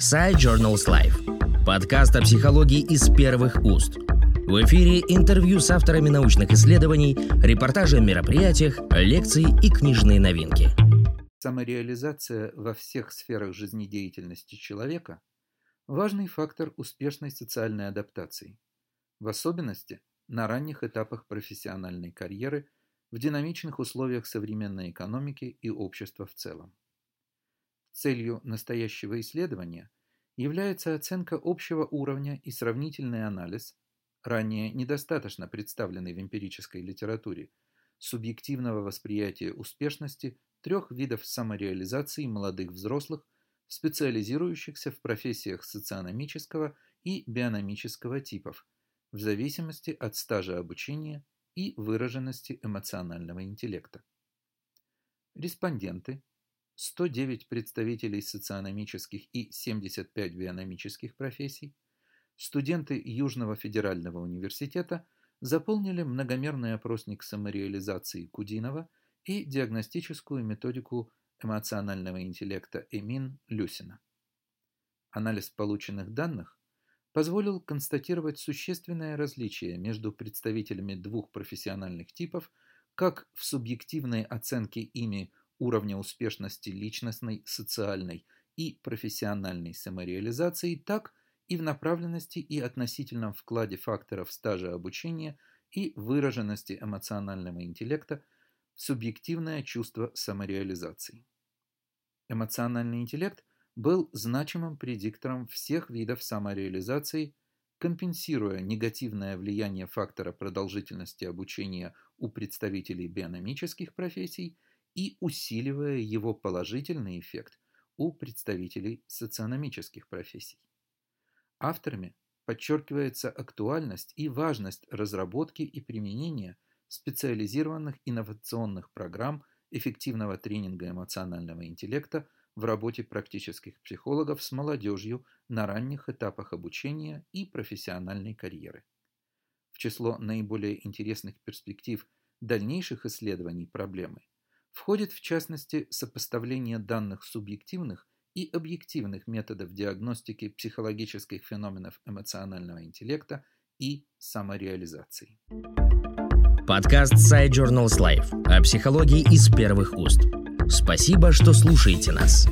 Side Journals Life. Подкаст о психологии из первых уст. В эфире интервью с авторами научных исследований, репортажи о мероприятиях, лекции и книжные новинки. Самореализация во всех сферах жизнедеятельности человека – важный фактор успешной социальной адаптации, в особенности на ранних этапах профессиональной карьеры в динамичных условиях современной экономики и общества в целом. Целью настоящего исследования является оценка общего уровня и сравнительный анализ, ранее недостаточно представленный в эмпирической литературе, субъективного восприятия успешности трех видов самореализации молодых взрослых, специализирующихся в профессиях социономического и биономического типов, в зависимости от стажа обучения и выраженности эмоционального интеллекта. Респонденты 109 представителей социономических и 75 биономических профессий, студенты Южного федерального университета заполнили многомерный опросник самореализации Кудинова и диагностическую методику эмоционального интеллекта Эмин Люсина. Анализ полученных данных позволил констатировать существенное различие между представителями двух профессиональных типов как в субъективной оценке ими уровня успешности личностной, социальной и профессиональной самореализации, так и в направленности и относительном вкладе факторов стажа обучения и выраженности эмоционального интеллекта в субъективное чувство самореализации. Эмоциональный интеллект был значимым предиктором всех видов самореализации, компенсируя негативное влияние фактора продолжительности обучения у представителей биономических профессий – и усиливая его положительный эффект у представителей социономических профессий. Авторами подчеркивается актуальность и важность разработки и применения специализированных инновационных программ эффективного тренинга эмоционального интеллекта в работе практических психологов с молодежью на ранних этапах обучения и профессиональной карьеры. В число наиболее интересных перспектив дальнейших исследований проблемы входит в частности сопоставление данных субъективных и объективных методов диагностики психологических феноменов эмоционального интеллекта и самореализации. Подкаст Side Journals Life о психологии из первых уст. Спасибо, что слушаете нас.